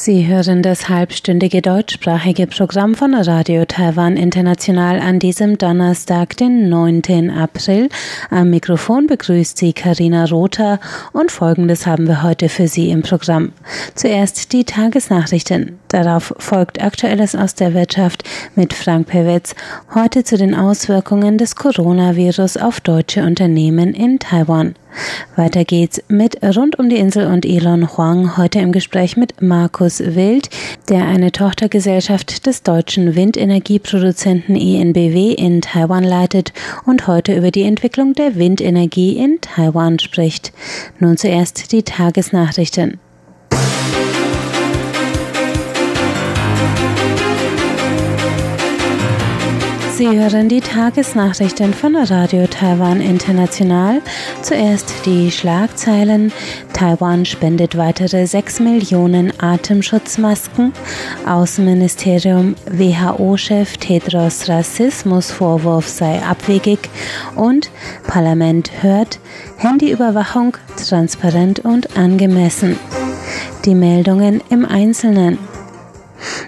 Sie hören das halbstündige deutschsprachige Programm von Radio Taiwan International an diesem Donnerstag, den 9. April. Am Mikrofon begrüßt Sie Karina Rother und Folgendes haben wir heute für Sie im Programm. Zuerst die Tagesnachrichten. Darauf folgt Aktuelles aus der Wirtschaft mit Frank Pewitz. Heute zu den Auswirkungen des Coronavirus auf deutsche Unternehmen in Taiwan. Weiter geht's mit Rund um die Insel und Elon Huang, heute im Gespräch mit Markus Wild, der eine Tochtergesellschaft des deutschen Windenergieproduzenten ENBW in Taiwan leitet und heute über die Entwicklung der Windenergie in Taiwan spricht. Nun zuerst die Tagesnachrichten. Sie hören die Tagesnachrichten von Radio Taiwan International. Zuerst die Schlagzeilen. Taiwan spendet weitere 6 Millionen Atemschutzmasken. Außenministerium WHO-Chef Tedros Rassismusvorwurf sei abwegig. Und Parlament hört Handyüberwachung transparent und angemessen. Die Meldungen im Einzelnen.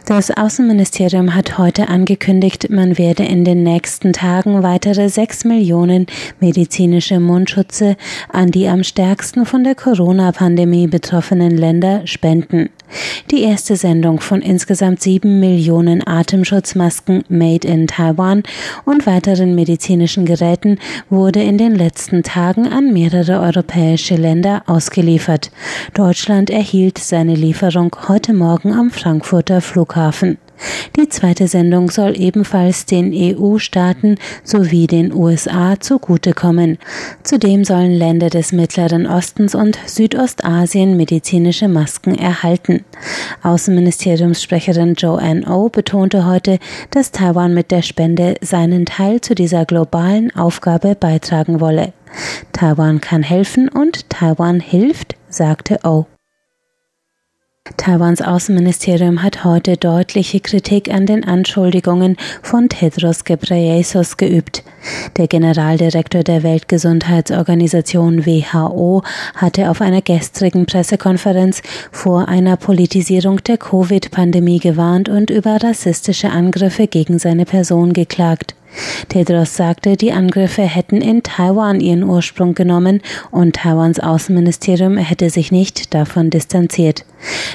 Das Außenministerium hat heute angekündigt, man werde in den nächsten Tagen weitere sechs Millionen medizinische Mundschutze an die am stärksten von der Corona-Pandemie betroffenen Länder spenden. Die erste Sendung von insgesamt sieben Millionen Atemschutzmasken Made in Taiwan und weiteren medizinischen Geräten wurde in den letzten Tagen an mehrere europäische Länder ausgeliefert. Deutschland erhielt seine Lieferung heute Morgen am Frankfurter Flughafen. Die zweite Sendung soll ebenfalls den EU-Staaten sowie den USA zugutekommen. Zudem sollen Länder des Mittleren Ostens und Südostasien medizinische Masken erhalten. Außenministeriumssprecherin Joanne O oh betonte heute, dass Taiwan mit der Spende seinen Teil zu dieser globalen Aufgabe beitragen wolle. Taiwan kann helfen und Taiwan hilft, sagte O. Oh. Taiwans Außenministerium hat heute deutliche Kritik an den Anschuldigungen von Tedros Ghebreyesus geübt. Der Generaldirektor der Weltgesundheitsorganisation WHO hatte auf einer gestrigen Pressekonferenz vor einer Politisierung der Covid-Pandemie gewarnt und über rassistische Angriffe gegen seine Person geklagt. Tedros sagte, die Angriffe hätten in Taiwan ihren Ursprung genommen und Taiwans Außenministerium hätte sich nicht davon distanziert.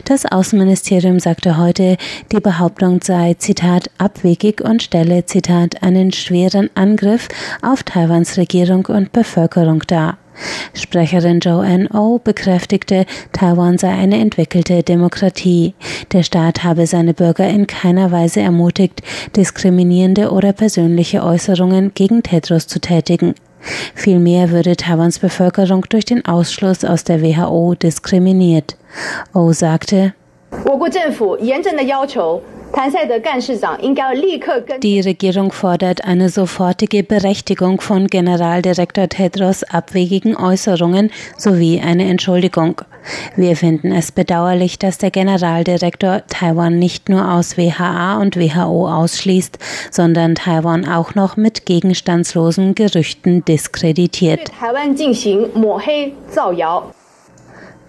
Das Außenministerium sagte heute, die Behauptung sei, Zitat, abwegig und stelle, Zitat, einen schweren Angriff auf Taiwans Regierung und Bevölkerung dar. Sprecherin Joanne O bekräftigte, Taiwan sei eine entwickelte Demokratie. Der Staat habe seine Bürger in keiner Weise ermutigt, diskriminierende oder persönliche Äußerungen gegen Tedros zu tätigen. Vielmehr würde Taiwans Bevölkerung durch den Ausschluss aus der WHO diskriminiert. O sagte, die Regierung fordert eine sofortige Berechtigung von Generaldirektor Tedros abwegigen Äußerungen sowie eine Entschuldigung. Wir finden es bedauerlich, dass der Generaldirektor Taiwan nicht nur aus WHA und WHO ausschließt, sondern Taiwan auch noch mit gegenstandslosen Gerüchten diskreditiert.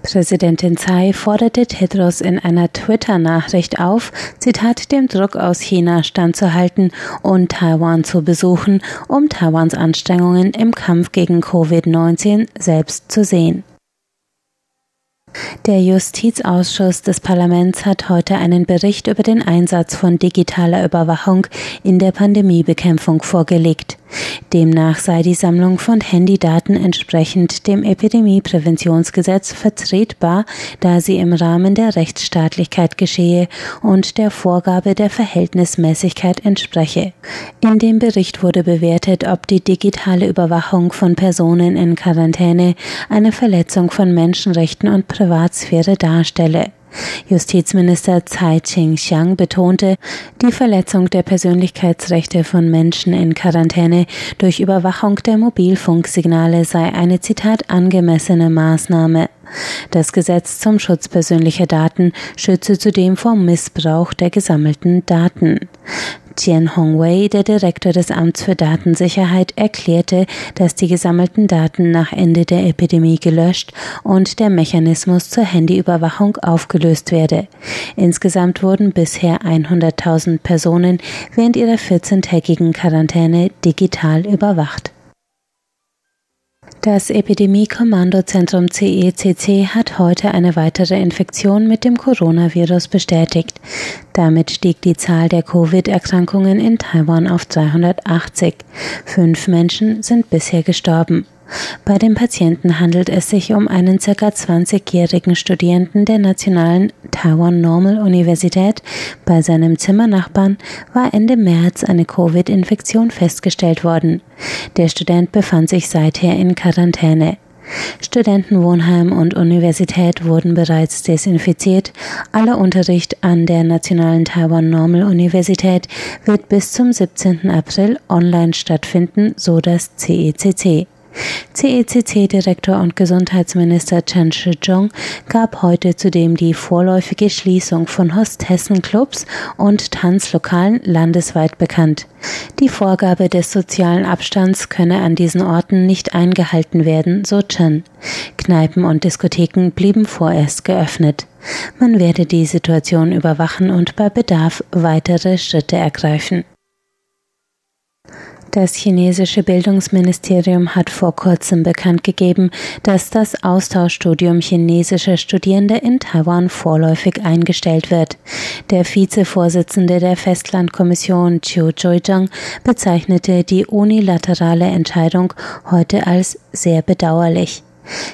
Präsidentin Tsai forderte Tedros in einer Twitter-Nachricht auf, Zitat, dem Druck aus China standzuhalten und Taiwan zu besuchen, um Taiwans Anstrengungen im Kampf gegen Covid-19 selbst zu sehen. Der Justizausschuss des Parlaments hat heute einen Bericht über den Einsatz von digitaler Überwachung in der Pandemiebekämpfung vorgelegt. Demnach sei die Sammlung von Handydaten entsprechend dem Epidemiepräventionsgesetz vertretbar, da sie im Rahmen der Rechtsstaatlichkeit geschehe und der Vorgabe der Verhältnismäßigkeit entspreche. In dem Bericht wurde bewertet, ob die digitale Überwachung von Personen in Quarantäne eine Verletzung von Menschenrechten und Privatsphäre darstelle. Justizminister Tsai Ching-xiang betonte, die Verletzung der Persönlichkeitsrechte von Menschen in Quarantäne durch Überwachung der Mobilfunksignale sei eine Zitat angemessene Maßnahme. Das Gesetz zum Schutz persönlicher Daten schütze zudem vor Missbrauch der gesammelten Daten. Tian Hongwei, der Direktor des Amts für Datensicherheit, erklärte, dass die gesammelten Daten nach Ende der Epidemie gelöscht und der Mechanismus zur Handyüberwachung aufgelöst werde. Insgesamt wurden bisher 100.000 Personen während ihrer 14-tägigen Quarantäne digital überwacht. Das Epidemie-Kommandozentrum CECC hat heute eine weitere Infektion mit dem Coronavirus bestätigt. Damit stieg die Zahl der Covid-Erkrankungen in Taiwan auf 380. Fünf Menschen sind bisher gestorben. Bei dem Patienten handelt es sich um einen ca. 20-jährigen Studierenden der Nationalen Taiwan Normal Universität. Bei seinem Zimmernachbarn war Ende März eine Covid-Infektion festgestellt worden. Der Student befand sich seither in Quarantäne. Studentenwohnheim und Universität wurden bereits desinfiziert. Aller Unterricht an der Nationalen Taiwan Normal Universität wird bis zum 17. April online stattfinden, so das CECC. CECC-Direktor und Gesundheitsminister Chen Shih-chung gab heute zudem die vorläufige Schließung von Hostessenclubs und Tanzlokalen landesweit bekannt. Die Vorgabe des sozialen Abstands könne an diesen Orten nicht eingehalten werden, so Chen. Kneipen und Diskotheken blieben vorerst geöffnet. Man werde die Situation überwachen und bei Bedarf weitere Schritte ergreifen. Das chinesische Bildungsministerium hat vor kurzem bekannt gegeben, dass das Austauschstudium chinesischer Studierende in Taiwan vorläufig eingestellt wird. Der Vizevorsitzende der Festlandkommission Chiu Joijang bezeichnete die unilaterale Entscheidung heute als sehr bedauerlich.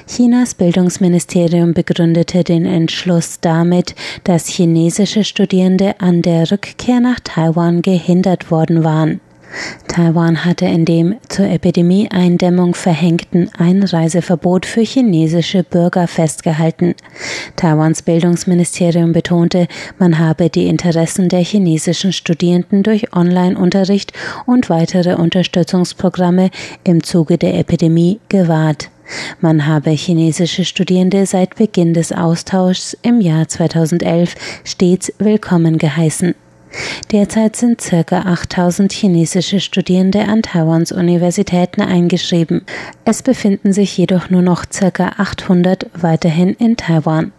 Chinas Bildungsministerium begründete den Entschluss damit, dass chinesische Studierende an der Rückkehr nach Taiwan gehindert worden waren. Taiwan hatte in dem zur Epidemie-Eindämmung verhängten Einreiseverbot für chinesische Bürger festgehalten. Taiwans Bildungsministerium betonte, man habe die Interessen der chinesischen Studierenden durch Online-Unterricht und weitere Unterstützungsprogramme im Zuge der Epidemie gewahrt. Man habe chinesische Studierende seit Beginn des Austauschs im Jahr 2011 stets willkommen geheißen. Derzeit sind ca. 8000 chinesische Studierende an Taiwans Universitäten eingeschrieben. Es befinden sich jedoch nur noch ca. 800 weiterhin in Taiwan.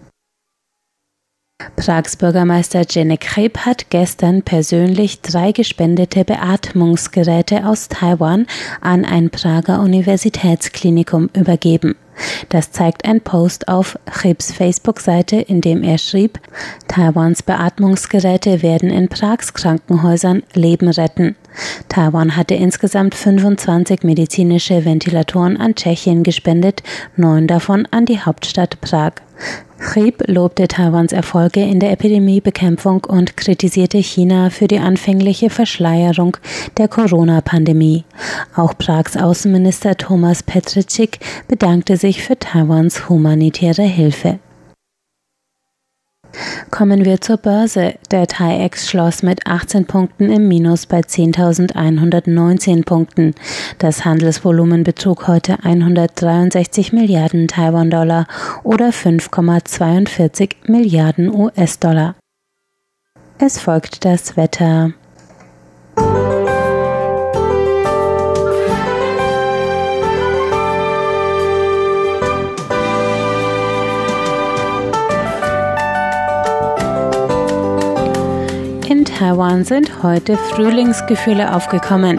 Prags Bürgermeister Janek Kreb hat gestern persönlich drei gespendete Beatmungsgeräte aus Taiwan an ein Prager Universitätsklinikum übergeben. Das zeigt ein Post auf Chibs Facebook-Seite, in dem er schrieb, Taiwans Beatmungsgeräte werden in Prags Krankenhäusern Leben retten. Taiwan hatte insgesamt 25 medizinische Ventilatoren an Tschechien gespendet, neun davon an die Hauptstadt Prag. Chib lobte Taiwans Erfolge in der Epidemiebekämpfung und kritisierte China für die anfängliche Verschleierung der Corona-Pandemie. Auch Prags Außenminister Thomas Petricik bedankte sich für Taiwans humanitäre Hilfe. Kommen wir zur Börse. Der TAIEX schloss mit 18 Punkten im Minus bei 10.119 Punkten. Das Handelsvolumen betrug heute 163 Milliarden Taiwan-Dollar oder 5,42 Milliarden US-Dollar. Es folgt das Wetter. Taiwan sind heute Frühlingsgefühle aufgekommen.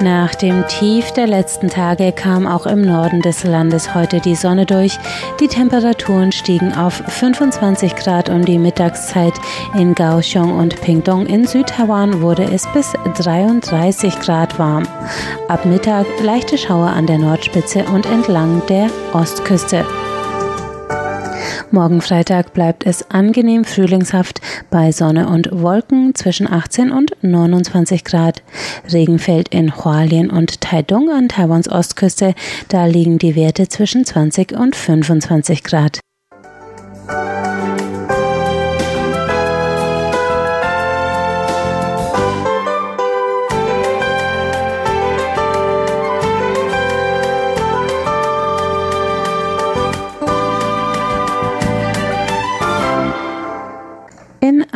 Nach dem Tief der letzten Tage kam auch im Norden des Landes heute die Sonne durch. Die Temperaturen stiegen auf 25 Grad um die Mittagszeit. In Kaohsiung und Pingdong in Südtaiwan wurde es bis 33 Grad warm. Ab Mittag leichte Schauer an der Nordspitze und entlang der Ostküste. Morgen Freitag bleibt es angenehm frühlingshaft bei Sonne und Wolken zwischen 18 und 29 Grad. Regen fällt in Hualien und Taidong an Taiwans Ostküste. Da liegen die Werte zwischen 20 und 25 Grad.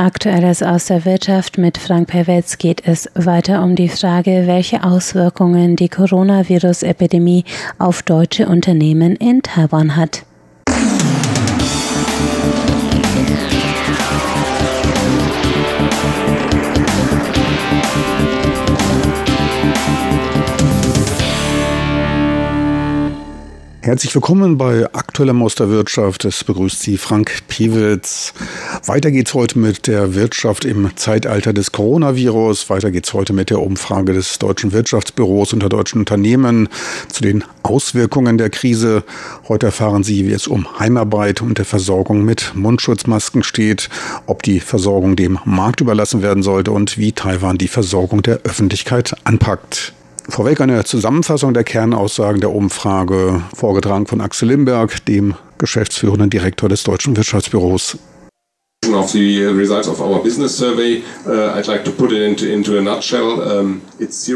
Aktuelles aus der Wirtschaft mit Frank Perwetz geht es weiter um die Frage, welche Auswirkungen die Coronavirus-Epidemie auf deutsche Unternehmen in Taiwan hat. Herzlich willkommen bei Aktueller Maus der Wirtschaft. Es begrüßt Sie Frank Piewitz. Weiter geht's heute mit der Wirtschaft im Zeitalter des Coronavirus. Weiter geht's heute mit der Umfrage des Deutschen Wirtschaftsbüros unter deutschen Unternehmen zu den Auswirkungen der Krise. Heute erfahren Sie, wie es um Heimarbeit und der Versorgung mit Mundschutzmasken steht, ob die Versorgung dem Markt überlassen werden sollte und wie Taiwan die Versorgung der Öffentlichkeit anpackt. Vorweg eine Zusammenfassung der Kernaussagen der Umfrage, vorgetragen von Axel Limberg, dem geschäftsführenden Direktor des Deutschen Wirtschaftsbüros. Of the results of our business survey, uh, I'd like to put it into, into a nutshell. Um,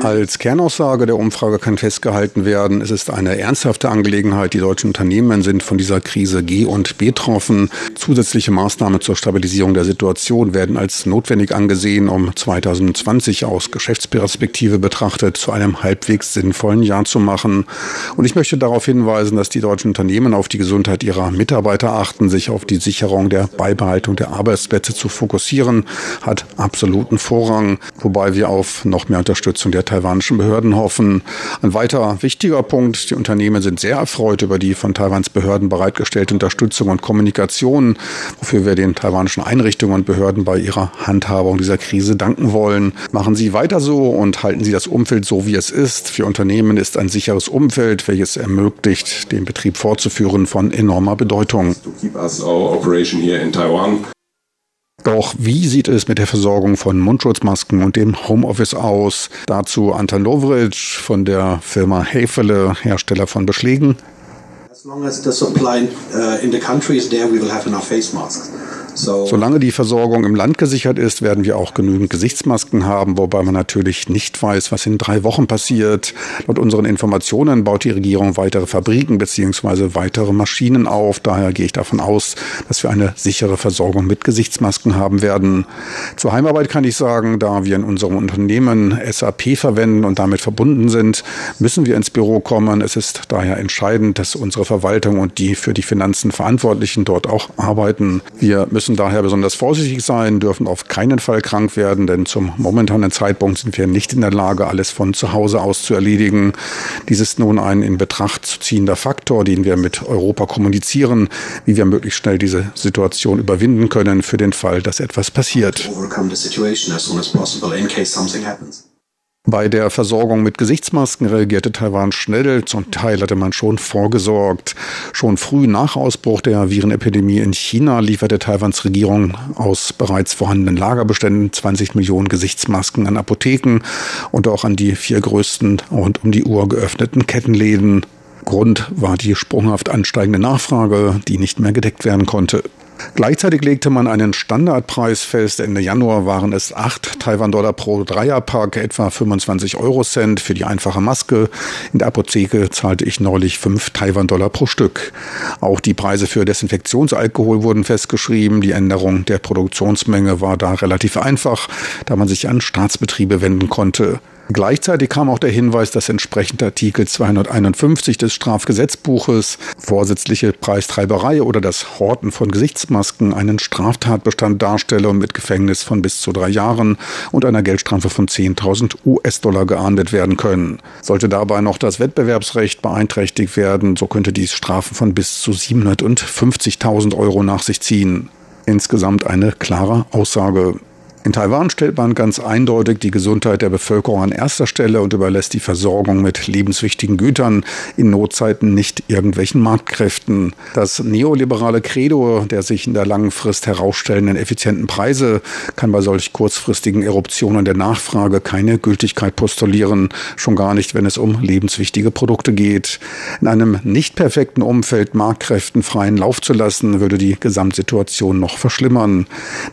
Als Kernaussage der Umfrage kann festgehalten werden, es ist eine ernsthafte Angelegenheit. Die deutschen Unternehmen sind von dieser Krise G und betroffen. Zusätzliche Maßnahmen zur Stabilisierung der Situation werden als notwendig angesehen, um 2020 aus Geschäftsperspektive betrachtet zu einem halbwegs sinnvollen Jahr zu machen. Und ich möchte darauf hinweisen, dass die deutschen Unternehmen auf die Gesundheit ihrer Mitarbeiter achten, sich auf die Sicherung der Beibehaltung der Arbeitsplätze zu fokussieren, hat absoluten Vorrang, wobei wir auf noch mehr Unterstützung der taiwanischen Behörden hoffen. Ein weiterer wichtiger Punkt, die Unternehmen sind sehr erfreut über die von Taiwans Behörden bereitgestellte Unterstützung und Kommunikation, wofür wir den taiwanischen Einrichtungen und Behörden bei ihrer Handhabung dieser Krise danken wollen. Machen Sie weiter so und halten Sie das Umfeld so, wie es ist. Für Unternehmen ist ein sicheres Umfeld, welches ermöglicht, den Betrieb fortzuführen, von enormer Bedeutung. To keep us our operation here in Taiwan. Doch wie sieht es mit der Versorgung von Mundschutzmasken und dem Homeoffice aus? Dazu Anton Lovric von der Firma Hefele, Hersteller von Beschlägen. As long as the supply uh, in the country is there, we will have enough face masks. So Solange die Versorgung im Land gesichert ist, werden wir auch genügend Gesichtsmasken haben, wobei man natürlich nicht weiß, was in drei Wochen passiert. Laut unseren Informationen baut die Regierung weitere Fabriken bzw. weitere Maschinen auf. Daher gehe ich davon aus, dass wir eine sichere Versorgung mit Gesichtsmasken haben werden. Zur Heimarbeit kann ich sagen, da wir in unserem Unternehmen SAP verwenden und damit verbunden sind, müssen wir ins Büro kommen. Es ist daher entscheidend, dass unsere Verwaltung und die für die Finanzen Verantwortlichen dort auch arbeiten. Wir müssen daher besonders vorsichtig sein, dürfen auf keinen Fall krank werden, denn zum momentanen Zeitpunkt sind wir nicht in der Lage, alles von zu Hause aus zu erledigen. Dies ist nun ein in Betracht zu ziehender Faktor, den wir mit Europa kommunizieren, wie wir möglichst schnell diese Situation überwinden können für den Fall, dass etwas passiert. Bei der Versorgung mit Gesichtsmasken reagierte Taiwan schnell. Zum Teil hatte man schon vorgesorgt. Schon früh nach Ausbruch der Virenepidemie in China lieferte Taiwans Regierung aus bereits vorhandenen Lagerbeständen 20 Millionen Gesichtsmasken an Apotheken und auch an die vier größten rund um die Uhr geöffneten Kettenläden. Grund war die sprunghaft ansteigende Nachfrage, die nicht mehr gedeckt werden konnte. Gleichzeitig legte man einen Standardpreis fest. Ende Januar waren es 8 Taiwan-Dollar pro Dreierpack, etwa 25 Eurocent für die einfache Maske. In der Apotheke zahlte ich neulich 5 Taiwan-Dollar pro Stück. Auch die Preise für Desinfektionsalkohol wurden festgeschrieben. Die Änderung der Produktionsmenge war da relativ einfach, da man sich an Staatsbetriebe wenden konnte. Gleichzeitig kam auch der Hinweis, dass entsprechend Artikel 251 des Strafgesetzbuches vorsätzliche Preistreiberei oder das Horten von Gesichtsmasken einen Straftatbestand darstelle und mit Gefängnis von bis zu drei Jahren und einer Geldstrafe von 10.000 US-Dollar geahndet werden können. Sollte dabei noch das Wettbewerbsrecht beeinträchtigt werden, so könnte dies Strafen von bis zu 750.000 Euro nach sich ziehen. Insgesamt eine klare Aussage. In Taiwan stellt man ganz eindeutig die Gesundheit der Bevölkerung an erster Stelle und überlässt die Versorgung mit lebenswichtigen Gütern in Notzeiten nicht irgendwelchen Marktkräften. Das neoliberale Credo der sich in der langen Frist herausstellenden effizienten Preise kann bei solch kurzfristigen Eruptionen der Nachfrage keine Gültigkeit postulieren, schon gar nicht, wenn es um lebenswichtige Produkte geht. In einem nicht perfekten Umfeld Marktkräften freien Lauf zu lassen, würde die Gesamtsituation noch verschlimmern.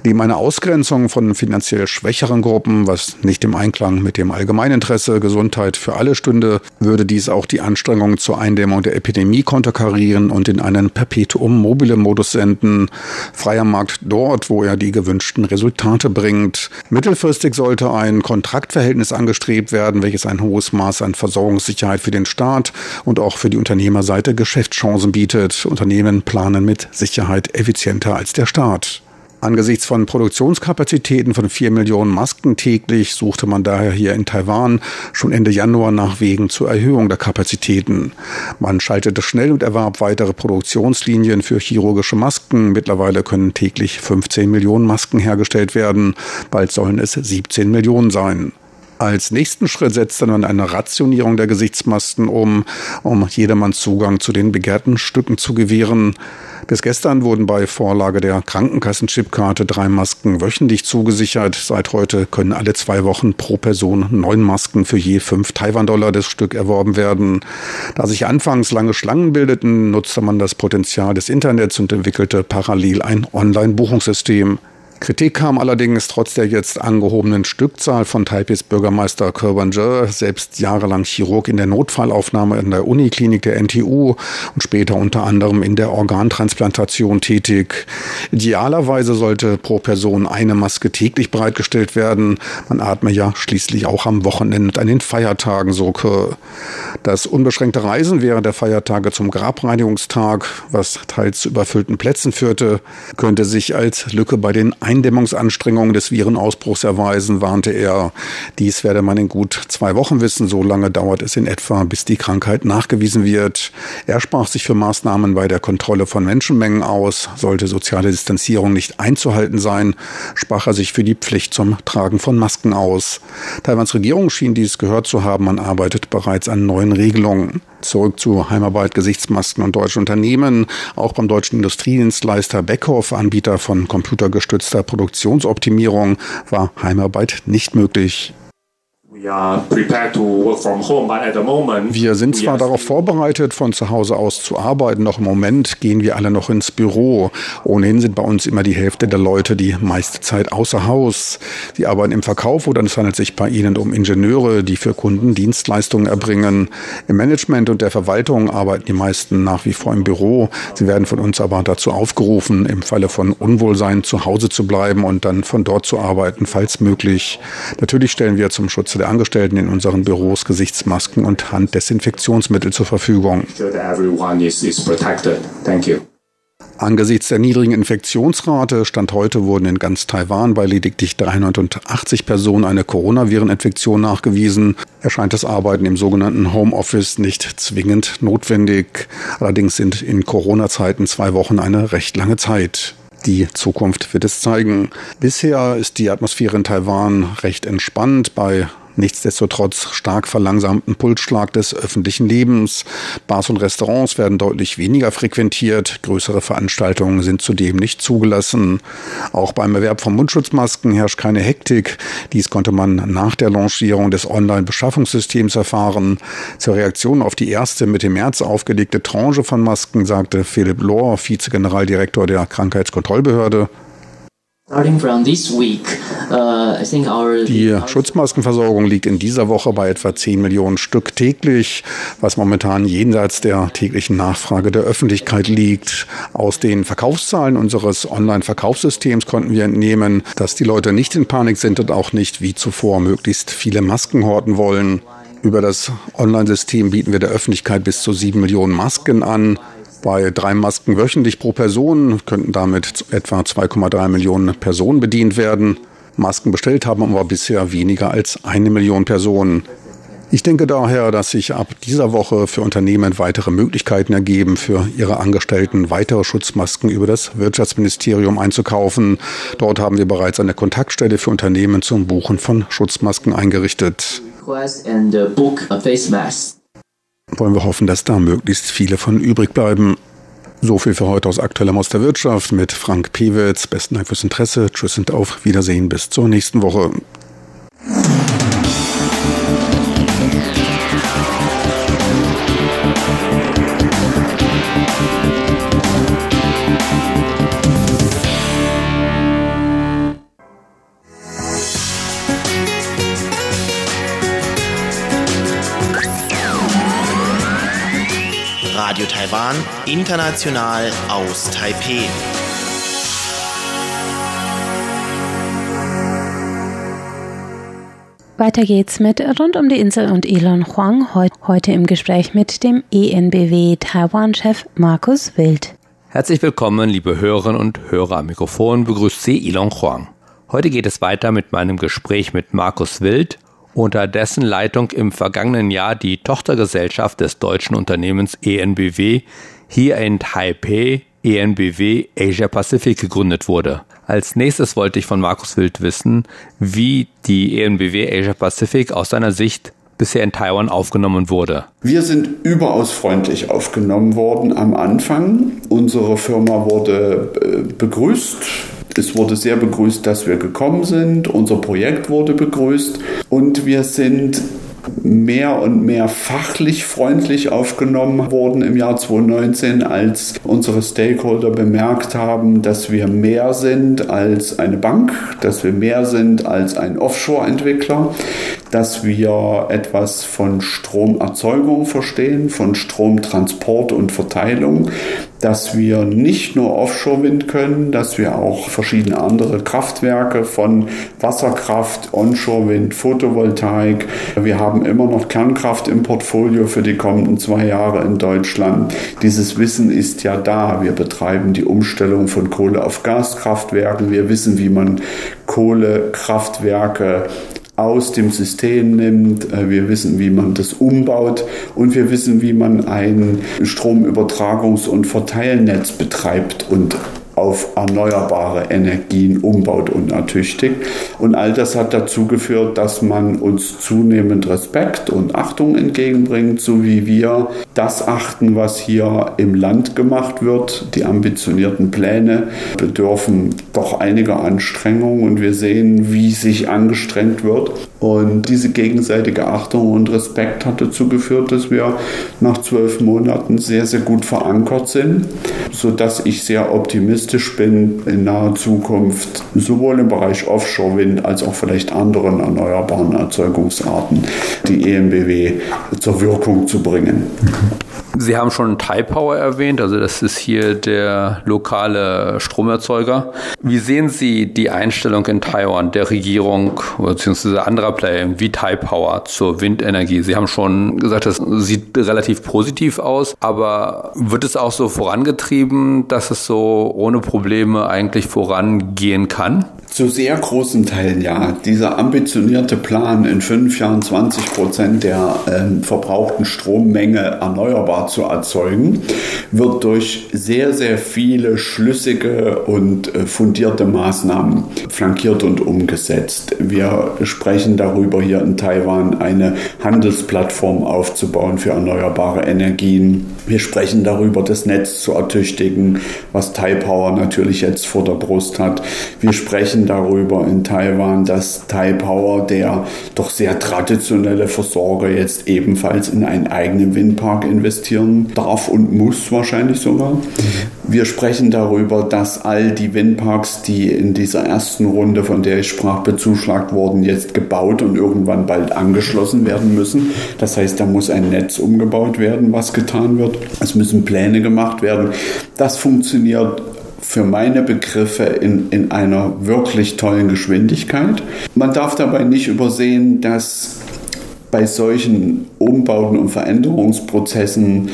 Neben einer Ausgrenzung von finanziell schwächeren Gruppen, was nicht im Einklang mit dem Allgemeininteresse Gesundheit für alle stünde, würde dies auch die Anstrengungen zur Eindämmung der Epidemie konterkarieren und in einen Perpetuum mobile Modus senden. Freier Markt dort, wo er die gewünschten Resultate bringt. Mittelfristig sollte ein Kontraktverhältnis angestrebt werden, welches ein hohes Maß an Versorgungssicherheit für den Staat und auch für die Unternehmerseite Geschäftschancen bietet. Unternehmen planen mit Sicherheit effizienter als der Staat. Angesichts von Produktionskapazitäten von vier Millionen Masken täglich suchte man daher hier in Taiwan schon Ende Januar nach Wegen zur Erhöhung der Kapazitäten. Man schaltete schnell und erwarb weitere Produktionslinien für chirurgische Masken. Mittlerweile können täglich 15 Millionen Masken hergestellt werden. Bald sollen es 17 Millionen sein. Als nächsten Schritt setzte man eine Rationierung der Gesichtsmasken um, um jedermann Zugang zu den begehrten Stücken zu gewähren. Bis gestern wurden bei Vorlage der Krankenkassenchipkarte drei Masken wöchentlich zugesichert. Seit heute können alle zwei Wochen pro Person neun Masken für je fünf Taiwan-Dollar das Stück erworben werden. Da sich anfangs lange Schlangen bildeten, nutzte man das Potenzial des Internets und entwickelte parallel ein Online-Buchungssystem. Kritik kam allerdings trotz der jetzt angehobenen Stückzahl von Taipis Bürgermeister Kerban Je, selbst jahrelang Chirurg in der Notfallaufnahme in der Uniklinik der NTU und später unter anderem in der Organtransplantation tätig. Idealerweise sollte pro Person eine Maske täglich bereitgestellt werden. Man atme ja schließlich auch am Wochenende und an den Feiertagen so. Das unbeschränkte Reisen während der Feiertage zum Grabreinigungstag, was teils zu überfüllten Plätzen führte, könnte sich als Lücke bei den Eindämmungsanstrengungen des Virenausbruchs erweisen, warnte er. Dies werde man in gut zwei Wochen wissen. So lange dauert es in etwa, bis die Krankheit nachgewiesen wird. Er sprach sich für Maßnahmen bei der Kontrolle von Menschenmengen aus. Sollte soziale Distanzierung nicht einzuhalten sein, sprach er sich für die Pflicht zum Tragen von Masken aus. Taiwans Regierung schien dies gehört zu haben. Man arbeitet bereits an neuen Regelungen. Zurück zu Heimarbeit, Gesichtsmasken und deutschen Unternehmen. Auch beim deutschen Industriedienstleister Beckhoff, Anbieter von computergestützter Produktionsoptimierung, war Heimarbeit nicht möglich. Wir sind zwar darauf vorbereitet, von zu Hause aus zu arbeiten, doch im Moment gehen wir alle noch ins Büro. Ohnehin sind bei uns immer die Hälfte der Leute die meiste Zeit außer Haus. Sie arbeiten im Verkauf oder es handelt sich bei ihnen um Ingenieure, die für Kunden Dienstleistungen erbringen. Im Management und der Verwaltung arbeiten die meisten nach wie vor im Büro. Sie werden von uns aber dazu aufgerufen, im Falle von Unwohlsein zu Hause zu bleiben und dann von dort zu arbeiten, falls möglich. Natürlich stellen wir zum Schutze der Angestellten in unseren Büros Gesichtsmasken und Handdesinfektionsmittel zur Verfügung. Angesichts der niedrigen Infektionsrate Stand heute wurden in ganz Taiwan bei lediglich 380 Personen eine Coronavireninfektion nachgewiesen. Erscheint das Arbeiten im sogenannten Homeoffice nicht zwingend notwendig. Allerdings sind in Corona-Zeiten zwei Wochen eine recht lange Zeit. Die Zukunft wird es zeigen. Bisher ist die Atmosphäre in Taiwan recht entspannt bei nichtsdestotrotz stark verlangsamten Pulsschlag des öffentlichen Lebens. Bars und Restaurants werden deutlich weniger frequentiert, größere Veranstaltungen sind zudem nicht zugelassen. Auch beim Erwerb von Mundschutzmasken herrscht keine Hektik. Dies konnte man nach der Lancierung des Online-Beschaffungssystems erfahren. Zur Reaktion auf die erste Mitte März aufgelegte Tranche von Masken sagte Philipp Lohr, Vizegeneraldirektor der Krankheitskontrollbehörde, die Schutzmaskenversorgung liegt in dieser Woche bei etwa 10 Millionen Stück täglich, was momentan jenseits der täglichen Nachfrage der Öffentlichkeit liegt. Aus den Verkaufszahlen unseres Online-Verkaufssystems konnten wir entnehmen, dass die Leute nicht in Panik sind und auch nicht wie zuvor möglichst viele Masken horten wollen. Über das Online-System bieten wir der Öffentlichkeit bis zu 7 Millionen Masken an. Bei drei Masken wöchentlich pro Person könnten damit etwa 2,3 Millionen Personen bedient werden. Masken bestellt haben aber bisher weniger als eine Million Personen. Ich denke daher, dass sich ab dieser Woche für Unternehmen weitere Möglichkeiten ergeben, für ihre Angestellten weitere Schutzmasken über das Wirtschaftsministerium einzukaufen. Dort haben wir bereits eine Kontaktstelle für Unternehmen zum Buchen von Schutzmasken eingerichtet wollen wir hoffen, dass da möglichst viele von übrig bleiben. So viel für heute aus aktuellem aus der Wirtschaft mit Frank Pewitz. Besten Dank fürs Interesse. Tschüss und auf Wiedersehen bis zur nächsten Woche. Taiwan, international aus Taipeh. Weiter geht's mit Rund um die Insel und Elon Huang, heute im Gespräch mit dem ENBW Taiwan-Chef Markus Wild. Herzlich willkommen, liebe Hörerinnen und Hörer am Mikrofon, begrüßt Sie Elon Huang. Heute geht es weiter mit meinem Gespräch mit Markus Wild, unter dessen Leitung im vergangenen Jahr die Tochtergesellschaft des deutschen Unternehmens ENBW hier in Taipei ENBW Asia Pacific gegründet wurde. Als nächstes wollte ich von Markus Wild wissen, wie die ENBW Asia Pacific aus seiner Sicht bisher in Taiwan aufgenommen wurde. Wir sind überaus freundlich aufgenommen worden am Anfang. Unsere Firma wurde äh, begrüßt. Es wurde sehr begrüßt, dass wir gekommen sind. Unser Projekt wurde begrüßt. Und wir sind mehr und mehr fachlich freundlich aufgenommen worden im Jahr 2019, als unsere Stakeholder bemerkt haben, dass wir mehr sind als eine Bank, dass wir mehr sind als ein Offshore-Entwickler, dass wir etwas von Stromerzeugung verstehen, von Stromtransport und Verteilung, dass wir nicht nur Offshore-Wind können, dass wir auch verschiedene andere Kraftwerke von Wasserkraft, Onshore-Wind, Photovoltaik. Wir haben immer noch Kernkraft im Portfolio für die kommenden zwei Jahre in Deutschland. Dieses Wissen ist ja da. Wir betreiben die Umstellung von Kohle auf Gaskraftwerken. Wir wissen, wie man Kohlekraftwerke aus dem System nimmt. Äh, wir wissen, wie man das umbaut und wir wissen, wie man ein Stromübertragungs- und Verteilnetz betreibt und auf erneuerbare Energien umbaut und ertüchtigt. Und all das hat dazu geführt, dass man uns zunehmend Respekt und Achtung entgegenbringt, so wie wir das achten, was hier im Land gemacht wird. Die ambitionierten Pläne bedürfen doch einiger Anstrengung und wir sehen, wie sich angestrengt wird. Und diese gegenseitige Achtung und Respekt hat dazu geführt, dass wir nach zwölf Monaten sehr, sehr gut verankert sind, sodass ich sehr optimistisch bin, in naher Zukunft sowohl im Bereich Offshore-Wind als auch vielleicht anderen erneuerbaren Erzeugungsarten die EMBW zur Wirkung zu bringen. Sie haben schon Taipower erwähnt, also das ist hier der lokale Stromerzeuger. Wie sehen Sie die Einstellung in Taiwan der Regierung bzw. anderer Player wie Taipower zur Windenergie? Sie haben schon gesagt, das sieht relativ positiv aus, aber wird es auch so vorangetrieben, dass es so ohne Probleme eigentlich vorangehen kann? Zu sehr großen Teilen ja. Dieser ambitionierte Plan, in fünf Jahren 20 Prozent der äh, verbrauchten Strommenge erneuerbar zu erzeugen, wird durch sehr, sehr viele schlüssige und äh, fundierte Maßnahmen flankiert und umgesetzt. Wir sprechen darüber, hier in Taiwan eine Handelsplattform aufzubauen für erneuerbare Energien. Wir sprechen darüber, das Netz zu ertüchtigen, was Taipower natürlich jetzt vor der Brust hat. Wir sprechen sprechen darüber in Taiwan, dass Taipower, der doch sehr traditionelle Versorger, jetzt ebenfalls in einen eigenen Windpark investieren darf und muss wahrscheinlich sogar. Wir sprechen darüber, dass all die Windparks, die in dieser ersten Runde, von der ich sprach, bezuschlagt wurden, jetzt gebaut und irgendwann bald angeschlossen werden müssen. Das heißt, da muss ein Netz umgebaut werden, was getan wird. Es müssen Pläne gemacht werden. Das funktioniert für meine Begriffe in, in einer wirklich tollen Geschwindigkeit. Man darf dabei nicht übersehen, dass bei solchen Umbauten und Veränderungsprozessen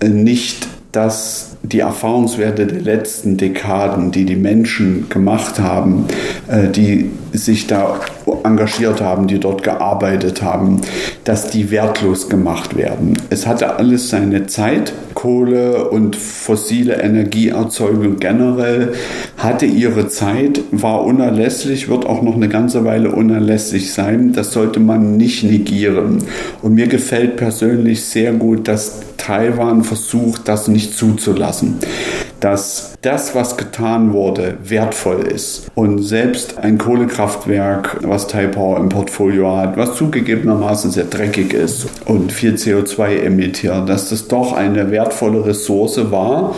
äh, nicht das die Erfahrungswerte der letzten Dekaden, die die Menschen gemacht haben, äh, die sich da engagiert haben, die dort gearbeitet haben, dass die wertlos gemacht werden. Es hatte alles seine Zeit. Kohle und fossile Energieerzeugung generell hatte ihre Zeit, war unerlässlich, wird auch noch eine ganze Weile unerlässlich sein. Das sollte man nicht negieren. Und mir gefällt persönlich sehr gut, dass Taiwan versucht, das nicht zuzulassen. Dass das, was getan wurde, wertvoll ist. Und selbst ein Kohlekraftwerk, was Taipower im Portfolio hat, was zugegebenermaßen sehr dreckig ist und viel CO2 emittiert, dass das doch eine wertvolle Ressource war,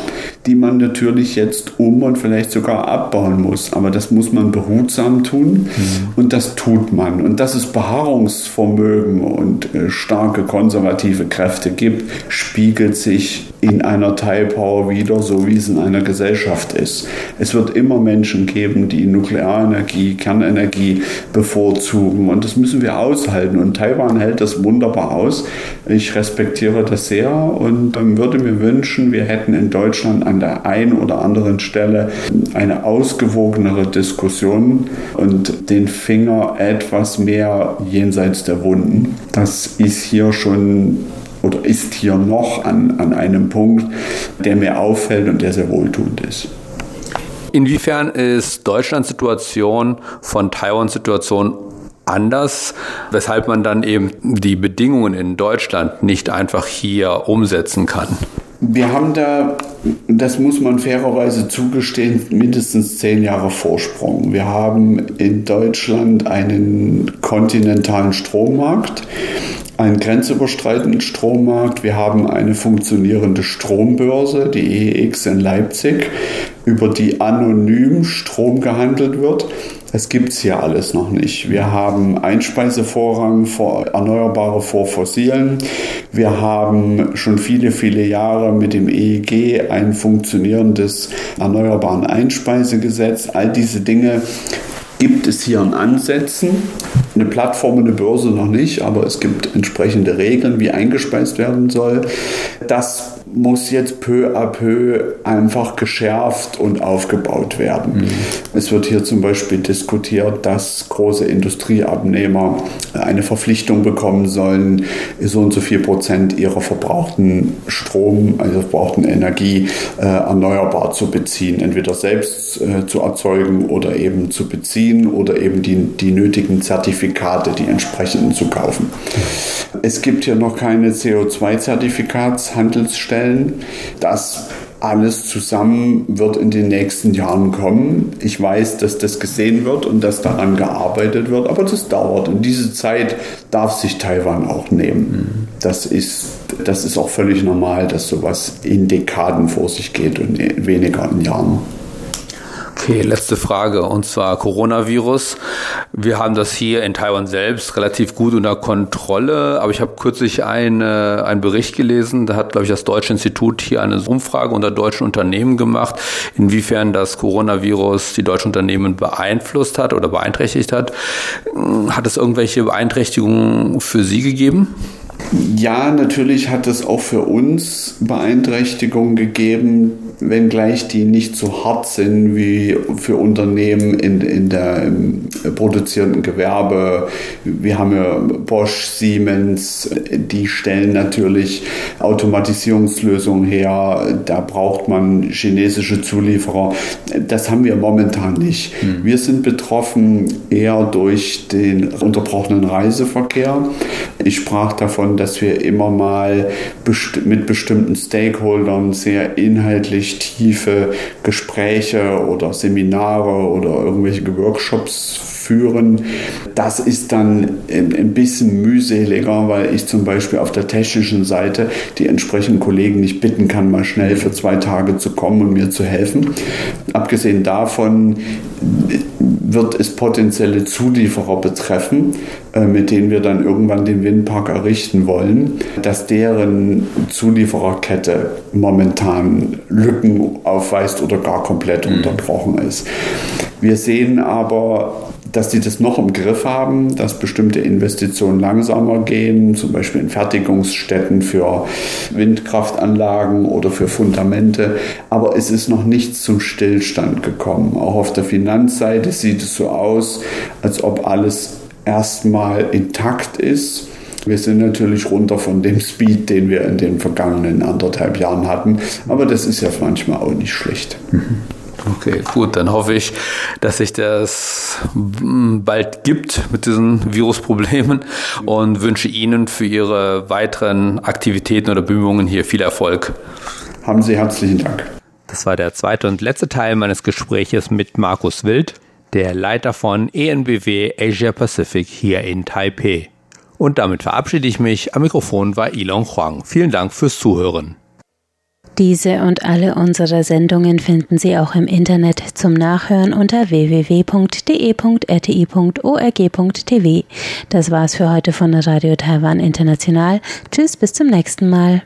die man natürlich jetzt um und vielleicht sogar abbauen muss. Aber das muss man behutsam tun mhm. und das tut man. Und dass es Beharrungsvermögen und äh, starke konservative Kräfte gibt, spiegelt sich in einer Teilpower wieder, so wie es in einer Gesellschaft ist. Es wird immer Menschen geben, die Nuklearenergie, Kernenergie bevorzugen und das müssen wir aushalten. Und Taiwan hält das wunderbar aus. Ich respektiere das sehr und würde mir wünschen, wir hätten in Deutschland an der einen oder anderen Stelle eine ausgewogenere Diskussion und den Finger etwas mehr jenseits der Wunden. Das ist hier schon oder ist hier noch an, an einem Punkt, der mir auffällt und der sehr wohltuend ist. Inwiefern ist Deutschlands Situation von Taiwans Situation anders, weshalb man dann eben die Bedingungen in Deutschland nicht einfach hier umsetzen kann? Wir haben da, das muss man fairerweise zugestehen, mindestens zehn Jahre Vorsprung. Wir haben in Deutschland einen kontinentalen Strommarkt, einen grenzüberschreitenden Strommarkt. Wir haben eine funktionierende Strombörse, die EEX in Leipzig, über die anonym Strom gehandelt wird. Das gibt es hier alles noch nicht. Wir haben Einspeisevorrang vor Erneuerbare vor Fossilen. Wir haben schon viele, viele Jahre mit dem EEG ein funktionierendes Erneuerbaren Einspeisegesetz. All diese Dinge gibt es hier in Ansätzen. Eine Plattform, eine Börse noch nicht, aber es gibt entsprechende Regeln, wie eingespeist werden soll. Das muss jetzt peu à peu einfach geschärft und aufgebaut werden. Mhm. Es wird hier zum Beispiel diskutiert, dass große Industrieabnehmer eine Verpflichtung bekommen sollen, so und so viel Prozent ihrer verbrauchten Strom, also verbrauchten Energie äh, erneuerbar zu beziehen, entweder selbst äh, zu erzeugen oder eben zu beziehen oder eben die, die nötigen Zertifikate, die entsprechenden zu kaufen. Es gibt hier noch keine CO2-Zertifikatshandelsstellen stellen. Das alles zusammen wird in den nächsten Jahren kommen. Ich weiß, dass das gesehen wird und dass daran gearbeitet wird, aber das dauert. Und diese Zeit darf sich Taiwan auch nehmen. Das ist, das ist auch völlig normal, dass sowas in Dekaden vor sich geht und weniger in Jahren. Okay, letzte Frage und zwar Coronavirus. Wir haben das hier in Taiwan selbst relativ gut unter Kontrolle, aber ich habe kürzlich eine, einen Bericht gelesen, da hat, glaube ich, das Deutsche Institut hier eine Umfrage unter deutschen Unternehmen gemacht, inwiefern das Coronavirus die deutschen Unternehmen beeinflusst hat oder beeinträchtigt hat. Hat es irgendwelche Beeinträchtigungen für Sie gegeben? Ja, natürlich hat es auch für uns Beeinträchtigungen gegeben wenngleich die nicht so hart sind wie für Unternehmen in, in der im produzierenden Gewerbe. Wir haben ja Bosch, Siemens, die stellen natürlich Automatisierungslösungen her. Da braucht man chinesische Zulieferer. Das haben wir momentan nicht. Hm. Wir sind betroffen eher durch den unterbrochenen Reiseverkehr. Ich sprach davon, dass wir immer mal best mit bestimmten Stakeholdern sehr inhaltlich tiefe Gespräche oder Seminare oder irgendwelche Workshops führen. Das ist dann ein bisschen mühseliger, weil ich zum Beispiel auf der technischen Seite die entsprechenden Kollegen nicht bitten kann, mal schnell für zwei Tage zu kommen und mir zu helfen. Abgesehen davon wird es potenzielle Zulieferer betreffen, äh, mit denen wir dann irgendwann den Windpark errichten wollen, dass deren Zuliefererkette momentan Lücken aufweist oder gar komplett mhm. unterbrochen ist. Wir sehen aber dass die das noch im Griff haben, dass bestimmte Investitionen langsamer gehen, zum Beispiel in Fertigungsstätten für Windkraftanlagen oder für Fundamente. Aber es ist noch nichts zum Stillstand gekommen. Auch auf der Finanzseite sieht es so aus, als ob alles erstmal intakt ist. Wir sind natürlich runter von dem Speed, den wir in den vergangenen anderthalb Jahren hatten, aber das ist ja manchmal auch nicht schlecht. Okay, gut, dann hoffe ich, dass sich das bald gibt mit diesen Virusproblemen und wünsche Ihnen für Ihre weiteren Aktivitäten oder Bemühungen hier viel Erfolg. Haben Sie herzlichen Dank. Das war der zweite und letzte Teil meines Gespräches mit Markus Wild, der Leiter von ENBW Asia Pacific hier in Taipei. Und damit verabschiede ich mich. Am Mikrofon war Ilon Huang. Vielen Dank fürs Zuhören. Diese und alle unsere Sendungen finden Sie auch im Internet zum Nachhören unter www.de.rti.org.tv. Das war's für heute von Radio Taiwan International. Tschüss, bis zum nächsten Mal.